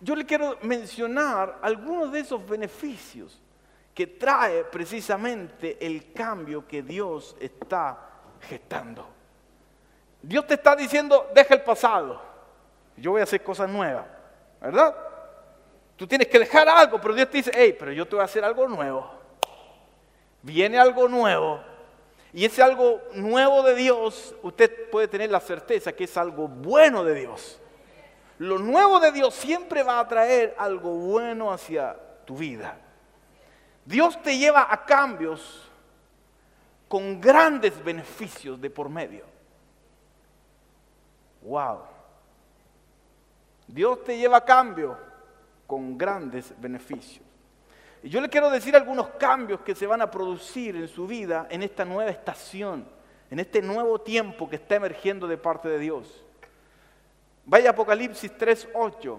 yo le quiero mencionar algunos de esos beneficios que trae precisamente el cambio que Dios está gestando. Dios te está diciendo, deja el pasado, yo voy a hacer cosas nuevas, ¿verdad? Tú tienes que dejar algo, pero Dios te dice, hey, pero yo te voy a hacer algo nuevo. Viene algo nuevo. Y ese algo nuevo de Dios, usted puede tener la certeza que es algo bueno de Dios. Lo nuevo de Dios siempre va a traer algo bueno hacia tu vida. Dios te lleva a cambios con grandes beneficios de por medio. Wow. Dios te lleva a cambio con grandes beneficios. Y yo le quiero decir algunos cambios que se van a producir en su vida en esta nueva estación, en este nuevo tiempo que está emergiendo de parte de Dios. Vaya Apocalipsis 3.8.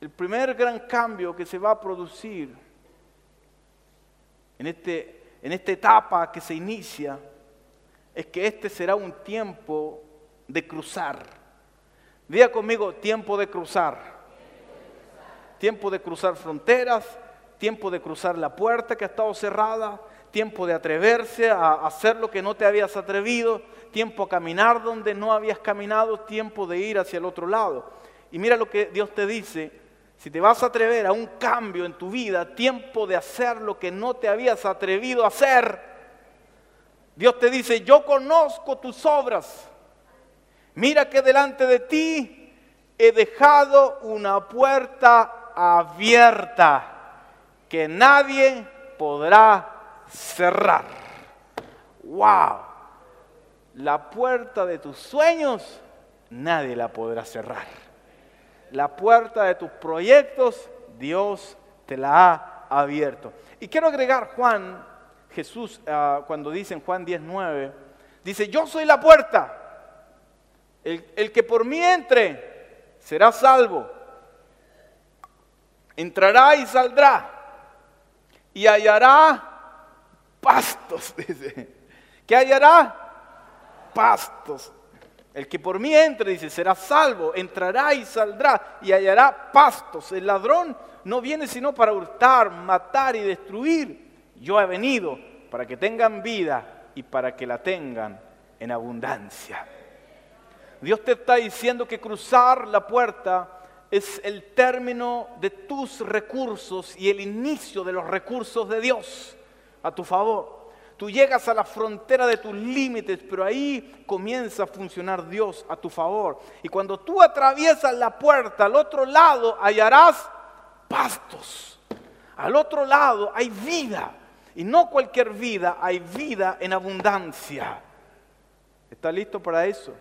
El primer gran cambio que se va a producir en, este, en esta etapa que se inicia es que este será un tiempo de cruzar. Diga conmigo, tiempo de cruzar. Tiempo de cruzar fronteras, tiempo de cruzar la puerta que ha estado cerrada, tiempo de atreverse a hacer lo que no te habías atrevido, tiempo a caminar donde no habías caminado, tiempo de ir hacia el otro lado. Y mira lo que Dios te dice, si te vas a atrever a un cambio en tu vida, tiempo de hacer lo que no te habías atrevido a hacer, Dios te dice, yo conozco tus obras. Mira que delante de ti he dejado una puerta abierta que nadie podrá cerrar. ¡Wow! La puerta de tus sueños nadie la podrá cerrar. La puerta de tus proyectos Dios te la ha abierto. Y quiero agregar Juan, Jesús, ah, cuando dice en Juan 19, dice, yo soy la puerta. El, el que por mí entre será salvo. Entrará y saldrá. Y hallará pastos, dice. ¿Qué hallará? Pastos. El que por mí entre, dice, será salvo, entrará y saldrá y hallará pastos. El ladrón no viene sino para hurtar, matar y destruir. Yo he venido para que tengan vida y para que la tengan en abundancia. Dios te está diciendo que cruzar la puerta es el término de tus recursos y el inicio de los recursos de Dios a tu favor. Tú llegas a la frontera de tus límites, pero ahí comienza a funcionar Dios a tu favor. Y cuando tú atraviesas la puerta, al otro lado hallarás pastos. Al otro lado hay vida. Y no cualquier vida, hay vida en abundancia. ¿Estás listo para eso?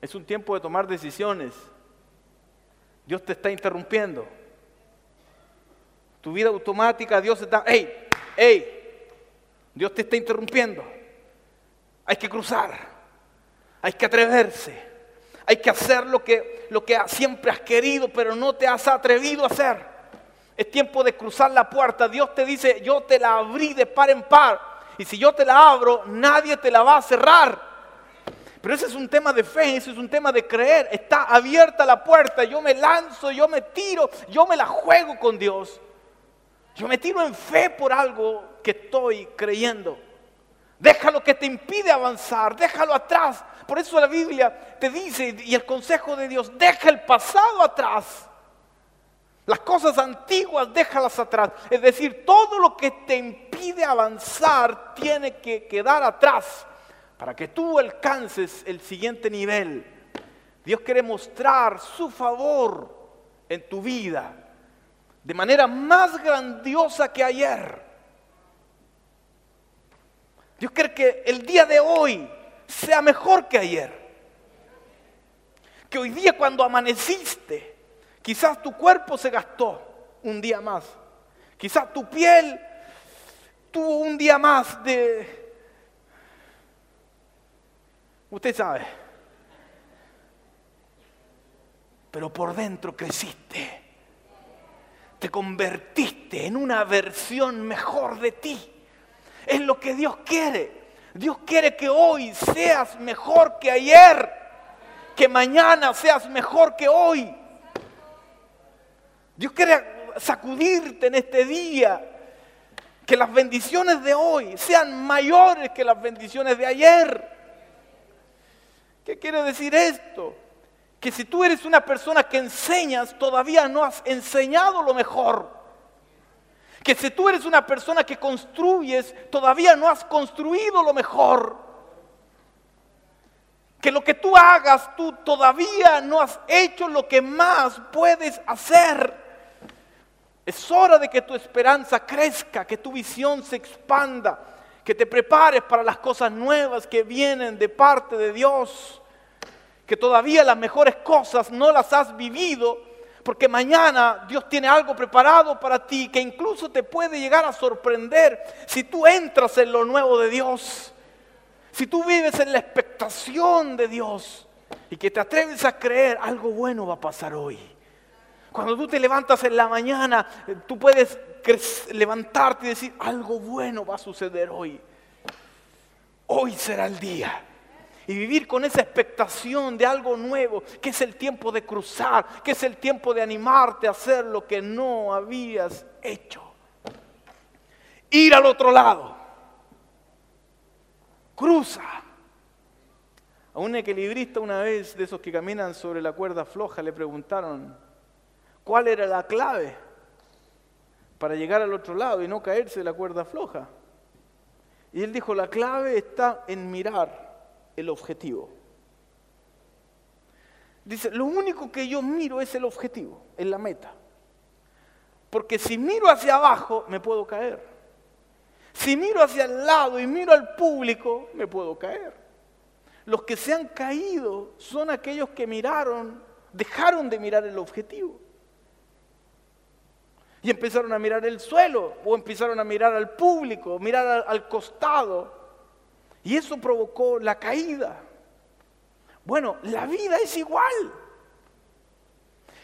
Es un tiempo de tomar decisiones. Dios te está interrumpiendo. Tu vida automática, Dios está, hey, hey, Dios te está interrumpiendo. Hay que cruzar. Hay que atreverse. Hay que hacer lo que, lo que siempre has querido, pero no te has atrevido a hacer. Es tiempo de cruzar la puerta. Dios te dice, yo te la abrí de par en par. Y si yo te la abro, nadie te la va a cerrar. Pero ese es un tema de fe, ese es un tema de creer. Está abierta la puerta, yo me lanzo, yo me tiro, yo me la juego con Dios. Yo me tiro en fe por algo que estoy creyendo. Déjalo que te impide avanzar, déjalo atrás. Por eso la Biblia te dice, y el consejo de Dios, deja el pasado atrás. Las cosas antiguas, déjalas atrás. Es decir, todo lo que te impide avanzar tiene que quedar atrás para que tú alcances el siguiente nivel. Dios quiere mostrar su favor en tu vida de manera más grandiosa que ayer. Dios quiere que el día de hoy sea mejor que ayer. Que hoy día cuando amaneciste, quizás tu cuerpo se gastó un día más. Quizás tu piel tuvo un día más de... Usted sabe. Pero por dentro creciste. Te convertiste en una versión mejor de ti. Es lo que Dios quiere. Dios quiere que hoy seas mejor que ayer. que mañana seas mejor que hoy. Dios quiere sacudirte en este día. Que las bendiciones de hoy sean mayores que las bendiciones de ayer. ¿Qué quiere decir esto? Que si tú eres una persona que enseñas, todavía no has enseñado lo mejor. Que si tú eres una persona que construyes, todavía no has construido lo mejor. Que lo que tú hagas, tú todavía no has hecho lo que más puedes hacer. Es hora de que tu esperanza crezca, que tu visión se expanda, que te prepares para las cosas nuevas que vienen de parte de Dios, que todavía las mejores cosas no las has vivido, porque mañana Dios tiene algo preparado para ti que incluso te puede llegar a sorprender si tú entras en lo nuevo de Dios, si tú vives en la expectación de Dios y que te atreves a creer algo bueno va a pasar hoy. Cuando tú te levantas en la mañana, eh, tú puedes levantarte y decir, algo bueno va a suceder hoy. Hoy será el día. Y vivir con esa expectación de algo nuevo, que es el tiempo de cruzar, que es el tiempo de animarte a hacer lo que no habías hecho. Ir al otro lado. Cruza. A un equilibrista una vez, de esos que caminan sobre la cuerda floja, le preguntaron, ¿Cuál era la clave para llegar al otro lado y no caerse de la cuerda floja? Y él dijo, la clave está en mirar el objetivo. Dice, lo único que yo miro es el objetivo, es la meta. Porque si miro hacia abajo, me puedo caer. Si miro hacia el lado y miro al público, me puedo caer. Los que se han caído son aquellos que miraron, dejaron de mirar el objetivo. Y empezaron a mirar el suelo o empezaron a mirar al público, mirar al, costado. Y eso provocó la caída. Bueno, la vida es igual.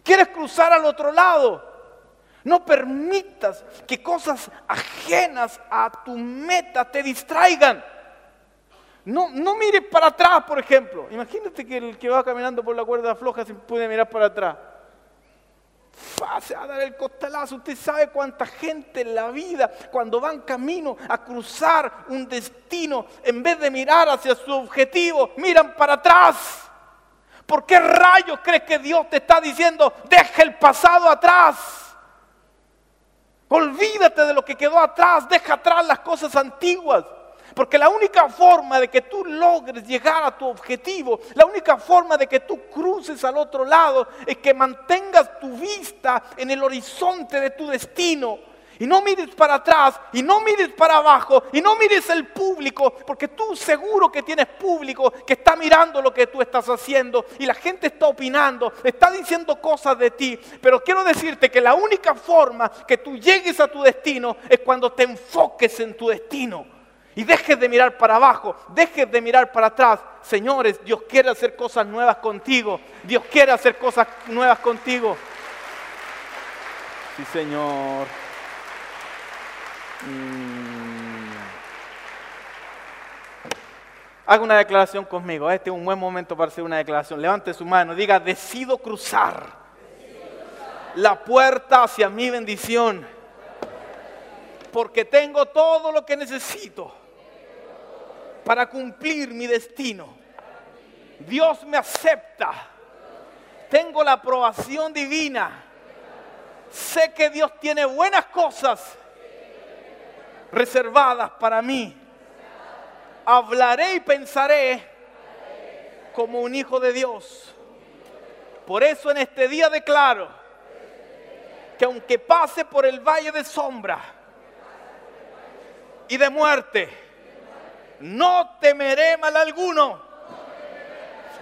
¿Quieres cruzar al otro lado? No permitas que cosas ajenas a tu meta te distraigan. No, no mires para atrás, por ejemplo. Imagínate que el que va caminando por la cuerda floja se puede mirar para atrás se va a dar el costalazo. Usted sabe cuánta gente en la vida, cuando van camino a cruzar un destino, en vez de mirar hacia su objetivo, miran para atrás. ¿Por qué rayos crees que Dios te está diciendo, deja el pasado atrás? Olvídate de lo que quedó atrás, deja atrás las cosas antiguas. Porque la única forma de que tú logres llegar a tu objetivo, la única forma de que tú cruces al otro lado es que mantengas tu vista en el horizonte de tu destino. Y no mires para atrás, y no mires para abajo, y no mires el público, porque tú seguro que tienes público que está mirando lo que tú estás haciendo, y la gente está opinando, está diciendo cosas de ti. Pero quiero decirte que la única forma que tú llegues a tu destino es cuando te enfoques en tu destino. Y dejes de mirar para abajo, dejes de mirar para atrás. Señores, Dios quiere hacer cosas nuevas contigo. Dios quiere hacer cosas nuevas contigo. Sí, Señor. Mm. Haga una declaración conmigo. Este es un buen momento para hacer una declaración. Levante su mano. Diga, decido cruzar la puerta hacia mi bendición. Porque tengo todo lo que necesito para cumplir mi destino. Dios me acepta. Tengo la aprobación divina. Sé que Dios tiene buenas cosas reservadas para mí. Hablaré y pensaré como un hijo de Dios. Por eso en este día declaro que aunque pase por el valle de sombra y de muerte, no temeré mal alguno.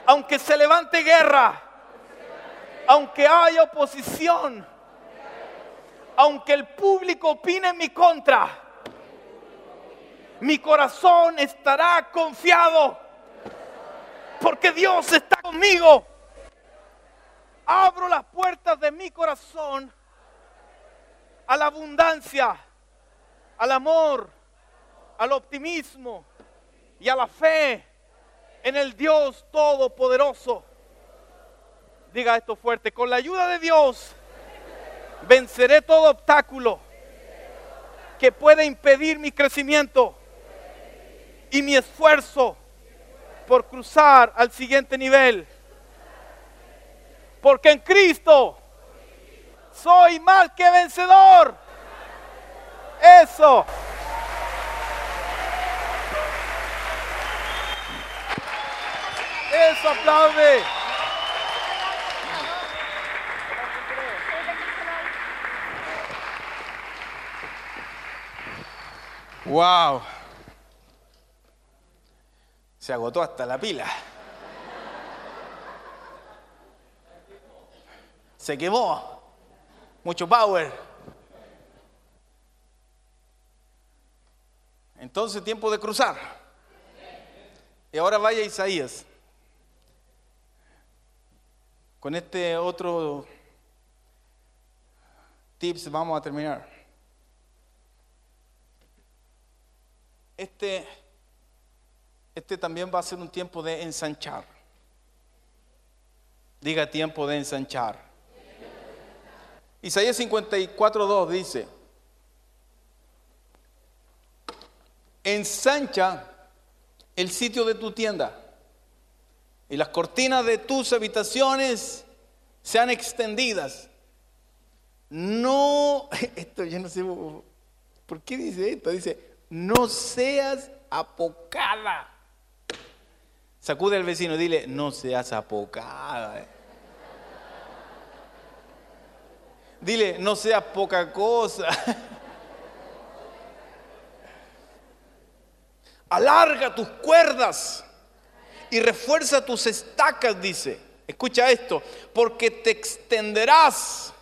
Aunque se levante guerra, aunque haya oposición, aunque el público opine en mi contra, mi corazón estará confiado porque Dios está conmigo. Abro las puertas de mi corazón a la abundancia, al amor, al optimismo, y a la fe en el Dios Todopoderoso. Diga esto fuerte, con la ayuda de Dios venceré todo obstáculo que pueda impedir mi crecimiento y mi esfuerzo por cruzar al siguiente nivel. Porque en Cristo soy más que vencedor. Eso. Wow. Se agotó hasta la pila. Se quemó. Mucho power. Entonces tiempo de cruzar. Y ahora vaya Isaías. Con este otro tips vamos a terminar. Este, este también va a ser un tiempo de ensanchar. Diga tiempo de ensanchar. Isaías 54.2 dice, ensancha el sitio de tu tienda y las cortinas de tus habitaciones sean extendidas. No, esto yo no sé, ¿por qué dice esto? Dice, no seas apocada. Sacude al vecino dile, no seas apocada. Dile, no seas poca cosa. Alarga tus cuerdas y refuerza tus estacas, dice. Escucha esto, porque te extenderás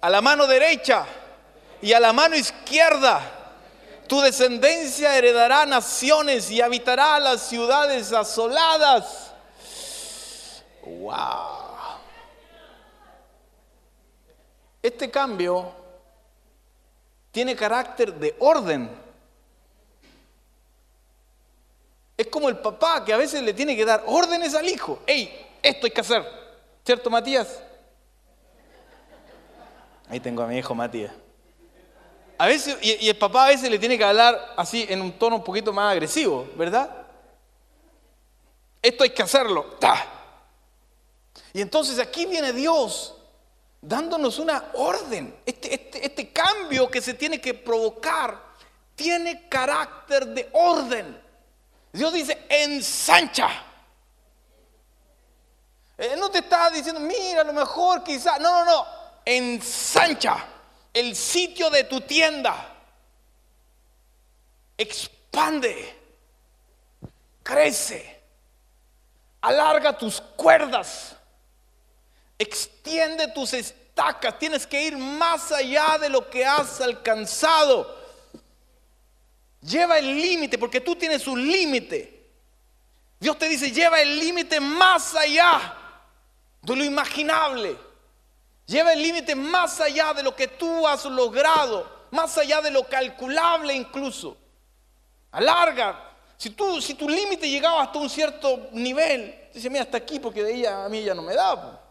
a la mano derecha y a la mano izquierda tu descendencia heredará naciones y habitará las ciudades asoladas. Wow. Este cambio tiene carácter de orden. Es como el papá que a veces le tiene que dar órdenes al hijo. ¡Ey! Esto hay que hacer. ¿Cierto, Matías? Ahí tengo a mi hijo Matías. A veces, y, el papá a veces le tiene que hablar así en un tono un poquito más agresivo, ¿verdad? Esto hay que hacerlo. Y entonces aquí viene Dios dándonos una orden. Este, este, este, cambio que se tiene que provocar tiene carácter de orden. Dios dice, ensancha. Él no te está diciendo, mira, a lo mejor quizás. No, no, no. Ensancha el sitio de tu tienda. Expande, crece, alarga tus cuerdas, extiende tus estacas. Tienes que ir más allá de lo que has alcanzado. Lleva el límite, porque tú tienes un límite. Dios te dice, lleva el límite más allá de lo imaginable. Lleva el límite más allá de lo que tú has logrado, más allá de lo calculable incluso. Alarga. Si, tú, si tu límite llegaba hasta un cierto nivel, dice, mira, hasta aquí porque de ahí a mí ya no me da.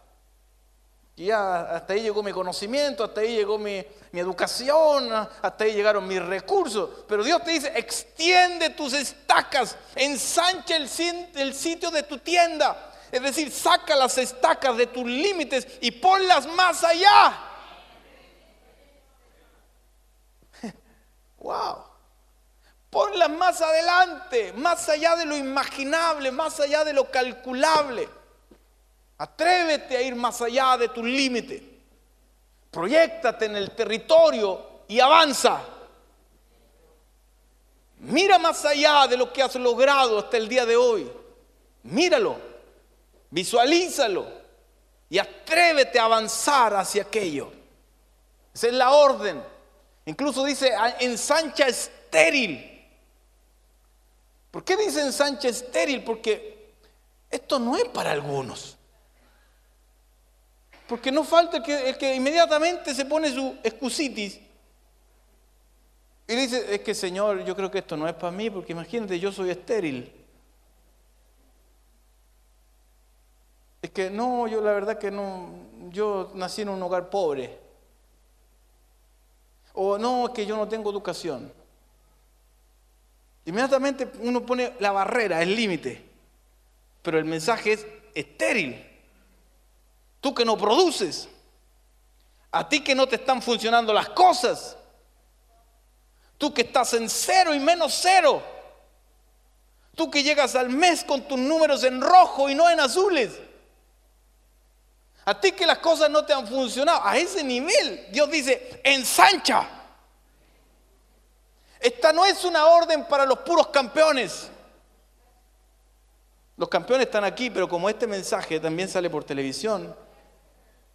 Y ya hasta ahí llegó mi conocimiento, hasta ahí llegó mi, educación, hasta ahí llegaron mis recursos. Pero Dios te dice, extiende tus estacas, ensancha el, el sitio de tu tienda, es decir, saca las estacas de tus límites y ponlas más allá. Wow. Ponlas más adelante, más allá de lo imaginable, más allá de lo calculable. Atrévete a ir más allá de tu límite. Proyectate en el territorio y avanza. Mira más allá de lo que has logrado hasta el día de hoy. Míralo. Visualízalo y atrévete a avanzar hacia aquello. Esa es la orden. Incluso dice ensancha estéril. ¿Por qué dice ensancha estéril? Porque esto no es para algunos. Porque no falta el que, inmediatamente se pone su excusitis y dice, es que Señor, yo creo que esto no es para mí, porque imagínate, yo soy estéril. que no, yo la verdad que no, yo nací en un hogar pobre. O no, es que yo no tengo educación. Inmediatamente uno pone la barrera, el límite. Pero el mensaje es estéril. Tú que no produces. A ti que no te están funcionando las cosas. Tú que estás en cero y menos cero. Tú que llegas al mes con tus números en rojo y no en azules. A ti que las cosas no te han funcionado. A ese nivel Dios dice, ensancha. Esta no es una orden para los puros campeones. Los campeones están aquí, pero como este mensaje también sale por televisión,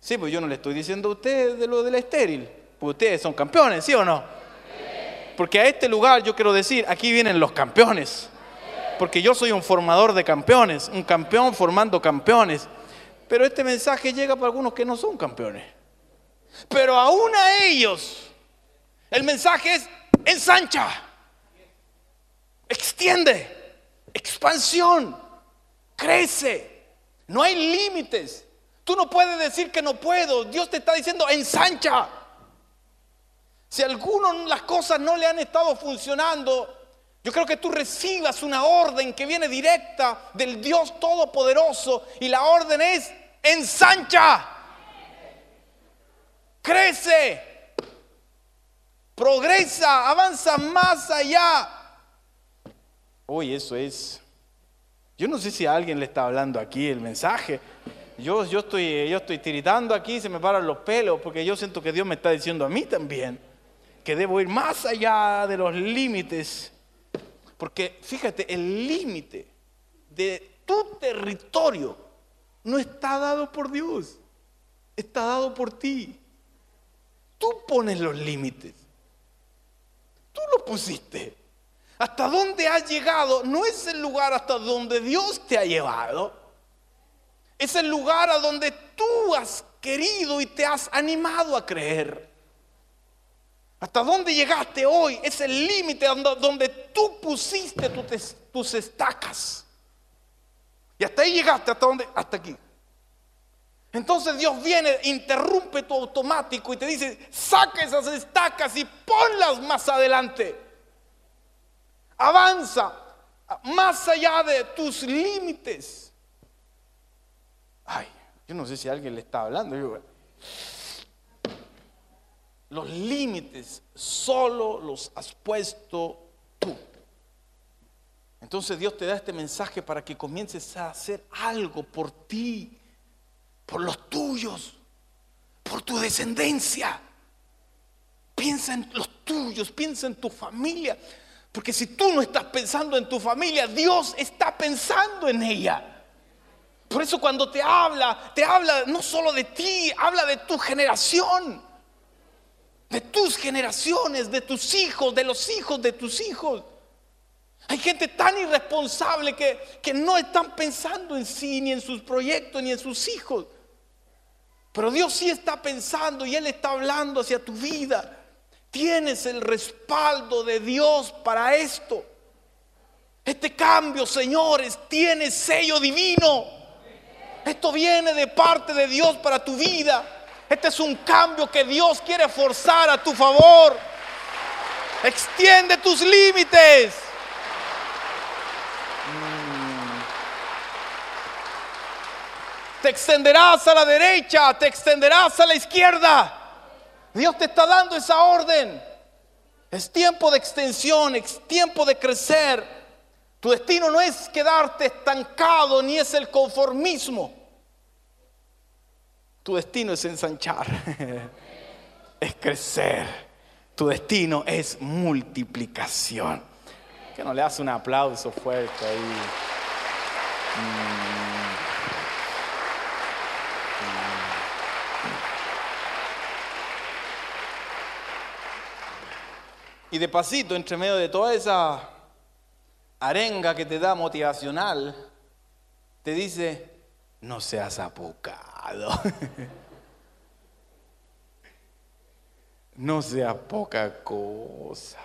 sí, pues yo no le estoy diciendo a ustedes de lo de la estéril, pues ustedes son campeones, ¿sí o no? Porque a este lugar yo quiero decir, aquí vienen los campeones. Porque yo soy un formador de campeones, un campeón formando campeones. Pero este mensaje llega para algunos que no son campeones. Pero aún a ellos, el mensaje es, ensancha, extiende, expansión, crece. No hay límites. Tú no puedes decir que no puedo. Dios te está diciendo, ensancha. Si a alguno las cosas no le han estado funcionando, yo creo que tú recibas una orden que viene directa del Dios Todopoderoso y la orden es, ensancha, crece, progresa, avanza más allá. Uy, eso es. Yo no sé si a alguien le está hablando aquí el mensaje. Yo, yo, estoy, yo estoy tiritando aquí, se me paran los pelos, porque yo siento que Dios me está diciendo a mí también que debo ir más allá de los límites. Porque fíjate, el límite de tu territorio no está dado por Dios, está dado por ti. Tú pones los límites. Tú lo pusiste. Hasta dónde has llegado no es el lugar hasta donde Dios te ha llevado. Es el lugar a donde tú has querido y te has animado a creer. Hasta dónde llegaste hoy es el límite donde, tú pusiste tus estacas. Y hasta ahí llegaste, hasta dónde, hasta aquí. Entonces Dios viene, interrumpe tu automático y te dice, saca esas estacas y ponlas más adelante. Avanza más allá de tus límites. Ay, yo no sé si alguien le está hablando. los límites solo los has puesto tú. Entonces Dios te da este mensaje para que comiences a hacer algo por ti, por los tuyos, por tu descendencia. Piensa en los tuyos, piensa en tu familia. Porque si tú no estás pensando en tu familia, Dios está pensando en ella. Por eso cuando te habla, te habla no solo de ti, habla de tu generación. De tus generaciones, de tus hijos, de los hijos de tus hijos. Hay gente tan irresponsable que, que no están pensando en sí, ni en sus proyectos, ni en sus hijos. Pero Dios sí está pensando y Él está hablando hacia tu vida. Tienes el respaldo de Dios para esto. Este cambio, señores, tiene sello divino. Esto viene de parte de Dios para tu vida. Este es un cambio que Dios quiere forzar a tu favor. Extiende tus límites. Te extenderás a la derecha, te extenderás a la izquierda. Dios te está dando esa orden. Es tiempo de extensión, es tiempo de crecer. Tu destino no es quedarte estancado ni es el conformismo. Tu destino es ensanchar, es crecer. Tu destino es multiplicación. Que no le das un aplauso fuerte ahí. Mm. Y de pasito, entre medio de toda esa arenga que te da motivacional, te dice, no seas no sea poca cosa.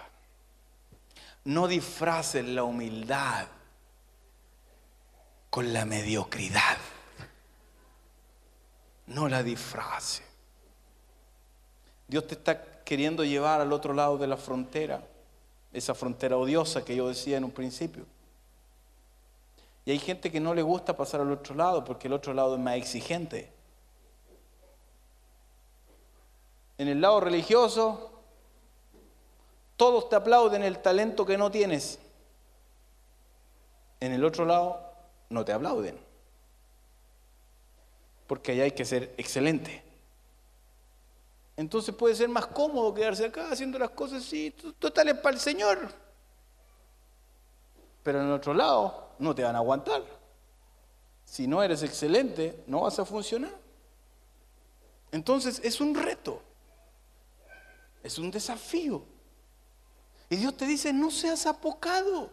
No disfraces la humildad con la mediocridad. no la disfrace. Dios te está queriendo llevar al otro lado de la frontera, esa frontera odiosa que yo decía en un principio. Y hay gente que no le gusta pasar al otro lado porque el otro lado es más exigente. En el lado religioso, todos te aplauden el talento que no tienes. En el otro lado, no te aplauden. Porque allá hay que ser excelente. Entonces puede ser más cómodo quedarse acá haciendo las cosas así, totales para el Señor. Pero en el otro lado, no te van a aguantar. Si no eres excelente, no vas a funcionar. Entonces es un reto, es un desafío. Y Dios te dice, no seas apocado.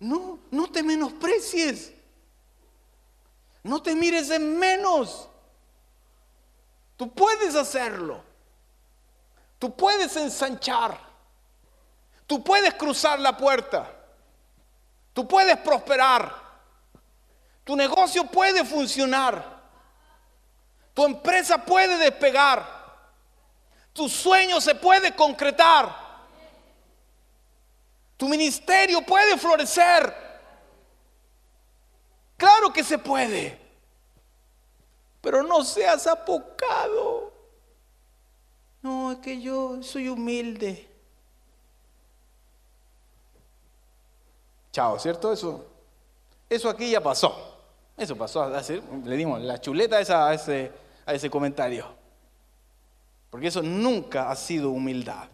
No, no te menosprecies. No te mires en menos. Tú puedes hacerlo. Tú puedes ensanchar. Tú puedes cruzar la puerta. Tú puedes prosperar. Tu negocio puede funcionar. Tu empresa puede despegar. Tu sueño se puede concretar. Tu ministerio puede florecer. Claro que se puede. Pero no seas apocado. No, es que yo soy humilde. ¿Cierto? Eso, eso aquí ya pasó. Eso pasó, le dimos la chuleta a, ese, a ese comentario. Porque eso nunca ha sido humildad.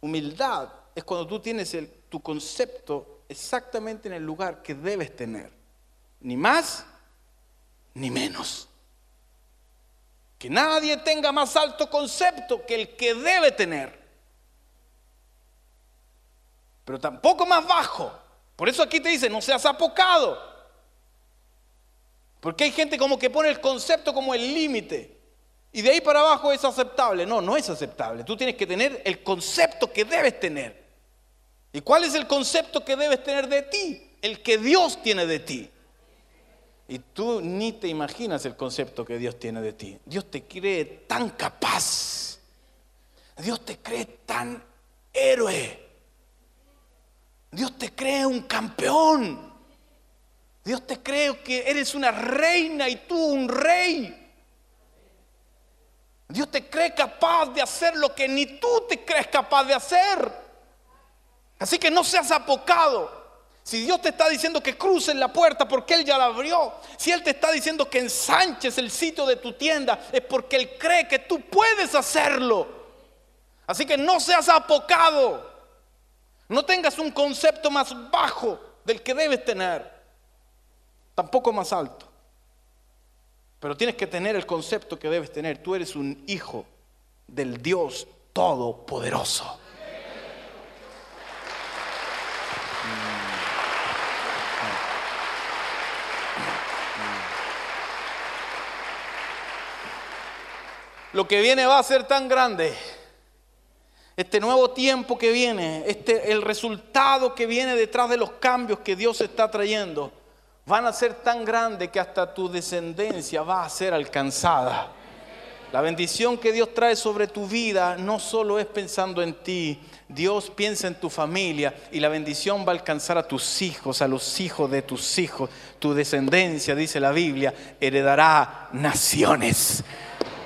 Humildad es cuando tú tienes el, tu concepto exactamente en el lugar que debes tener. Ni más ni menos. Que nadie tenga más alto concepto que el que debe tener pero tampoco más bajo. Por eso aquí te dice, no seas apocado. Porque hay gente como que pone el concepto como el límite. Y de ahí para abajo es aceptable. No, no es aceptable. Tú tienes que tener el concepto que debes tener. ¿Y cuál es el concepto que debes tener de ti? El que Dios tiene de ti. Y tú ni te imaginas el concepto que Dios tiene de ti. Dios te cree tan capaz. Dios te cree tan héroe. Dios te cree un campeón. Dios te cree que eres una reina y tú un rey. Dios te cree capaz de hacer lo que ni tú te crees capaz de hacer. Así que no seas apocado. Si Dios te está diciendo que cruces la puerta porque Él ya la abrió, si Él te está diciendo que ensanches el sitio de tu tienda, es porque Él cree que tú puedes hacerlo. Así que no seas apocado. No tengas un concepto más bajo del que debes tener, tampoco más alto. Pero tienes que tener el concepto que debes tener. Tú eres un hijo del Dios Todopoderoso. Lo que viene va a ser tan grande este nuevo tiempo que viene, este, el resultado que viene detrás de los cambios que Dios está trayendo, van a ser tan grandes que hasta tu descendencia va a ser alcanzada. La bendición que Dios trae sobre tu vida no solo es pensando en ti, Dios piensa en tu familia y la bendición va a alcanzar a tus hijos, a los hijos de tus hijos. Tu descendencia, dice la Biblia, heredará naciones.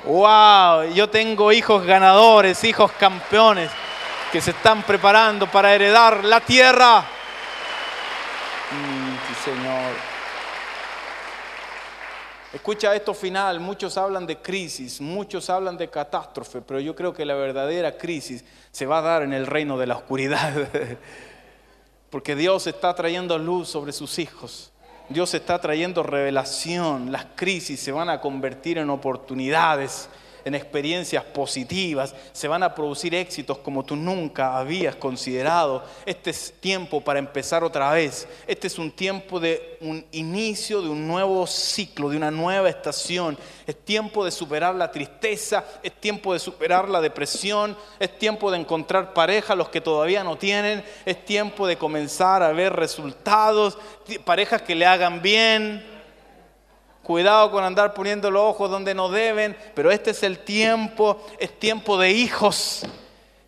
Wow, yo tengo hijos ganadores, hijos campeones que se están preparando para heredar la tierra. Mm, sí, Señor. Escucha esto final, muchos hablan de crisis, muchos hablan de catástrofe, pero yo creo que la verdadera crisis se va a dar en el reino de la oscuridad, porque Dios está trayendo luz sobre sus hijos. Dios está trayendo revelación, las crisis se van a convertir en oportunidades, en experiencias positivas, se van a producir éxitos como tú nunca habías considerado. Este es tiempo para empezar otra vez. Este es un tiempo de un inicio de un nuevo ciclo, de una nueva estación. Es tiempo de superar la tristeza, es tiempo de superar la depresión, es tiempo de encontrar pareja los que todavía no tienen, es tiempo de comenzar a ver resultados, parejas que le hagan bien Cuidado con andar poniendo los ojos donde no deben, pero este es el tiempo, es tiempo de hijos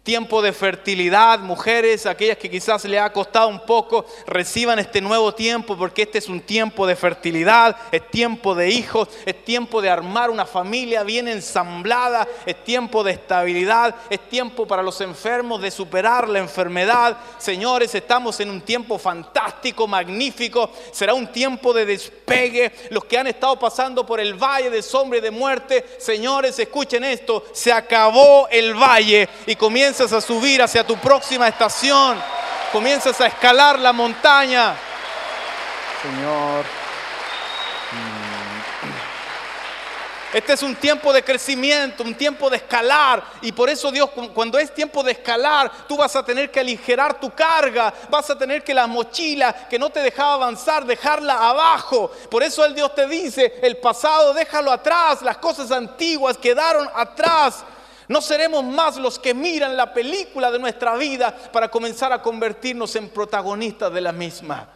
tiempo de fertilidad, mujeres, aquellas que quizás le ha costado un poco, reciban este nuevo tiempo porque este es un tiempo de fertilidad, es tiempo de hijos, es tiempo de armar una familia bien ensamblada, es tiempo de estabilidad, es tiempo para los enfermos de superar la enfermedad. Señores, estamos en un tiempo fantástico, magnífico, será un tiempo de despegue. Los que han estado pasando por el valle de sombra y de muerte, señores, escuchen esto, se acabó el valle y comienza comienzas a subir hacia tu próxima estación, comienzas a escalar la montaña. Señor. Mm. Este es un tiempo de crecimiento, un tiempo de escalar. Y por eso Dios, cuando es tiempo de escalar, tú vas a tener que aligerar tu carga. Vas a tener que la mochila que no te dejaba avanzar, dejarla abajo. Por eso el Dios te dice, el pasado déjalo atrás, las cosas antiguas quedaron atrás. No seremos más los que miran la película de nuestra vida para comenzar a convertirnos en protagonistas de la misma.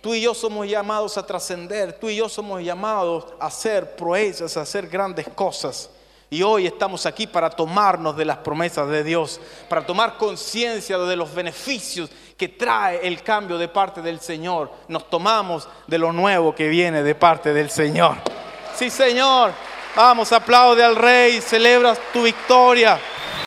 Tú y yo somos llamados a trascender, tú y yo somos llamados a hacer proezas, a hacer grandes cosas. Y hoy estamos aquí para tomarnos de las promesas de Dios, para tomar conciencia de los beneficios que trae el cambio de parte del Señor. Nos tomamos de lo nuevo que viene de parte del Señor. Sí, Señor. Vamos, aplaude al Rey, celebra tu victoria.